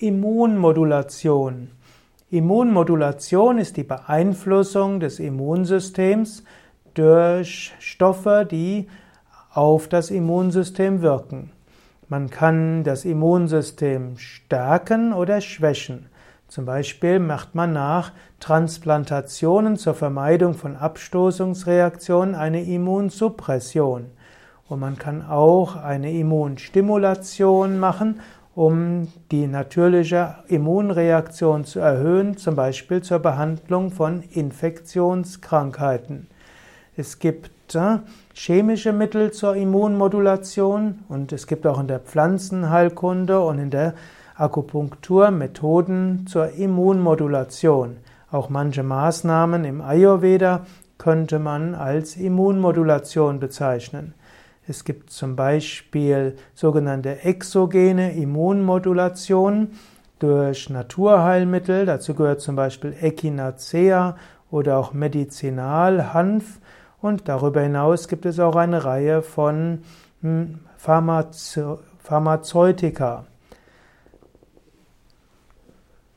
Immunmodulation. Immunmodulation ist die Beeinflussung des Immunsystems durch Stoffe, die auf das Immunsystem wirken. Man kann das Immunsystem stärken oder schwächen. Zum Beispiel macht man nach Transplantationen zur Vermeidung von Abstoßungsreaktionen eine Immunsuppression. Und man kann auch eine Immunstimulation machen, um die natürliche Immunreaktion zu erhöhen, zum Beispiel zur Behandlung von Infektionskrankheiten. Es gibt äh, chemische Mittel zur Immunmodulation und es gibt auch in der Pflanzenheilkunde und in der Akupunktur Methoden zur Immunmodulation. Auch manche Maßnahmen im Ayurveda könnte man als Immunmodulation bezeichnen. Es gibt zum Beispiel sogenannte exogene Immunmodulation durch Naturheilmittel. Dazu gehört zum Beispiel Echinacea oder auch Medizinalhanf. Und darüber hinaus gibt es auch eine Reihe von hm, Pharmazeutika.